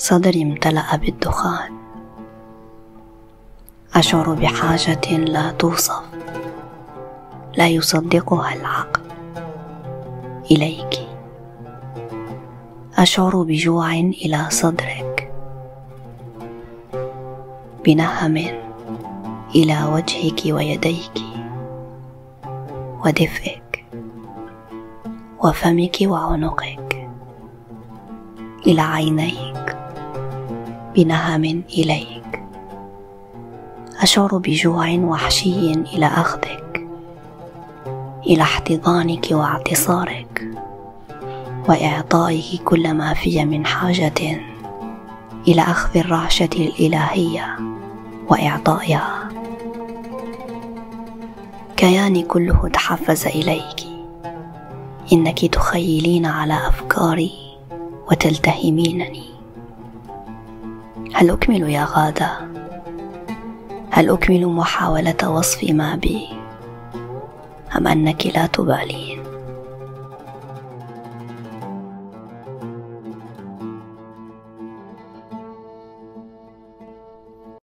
صدري امتلأ بالدخان. أشعر بحاجة لا توصف. لا يصدقها العقل. إليك. أشعر بجوع إلى صدرك. بنهم إلى وجهك ويديك. ودفئك. وفمك وعنقك. إلى عينيك. بنهم إليك. أشعر بجوع وحشي إلى أخذك إلى احتضانك واعتصارك وإعطائك كل ما في من حاجة إلى أخذ الرعشة الإلهية وإعطائها. كياني كله تحفز إليك. إنك تخيلين على أفكاري وتلتهمينني. هل أكمل يا غادة؟ هل أكمل محاولة وصف ما بي؟ أم أنك لا تبالين؟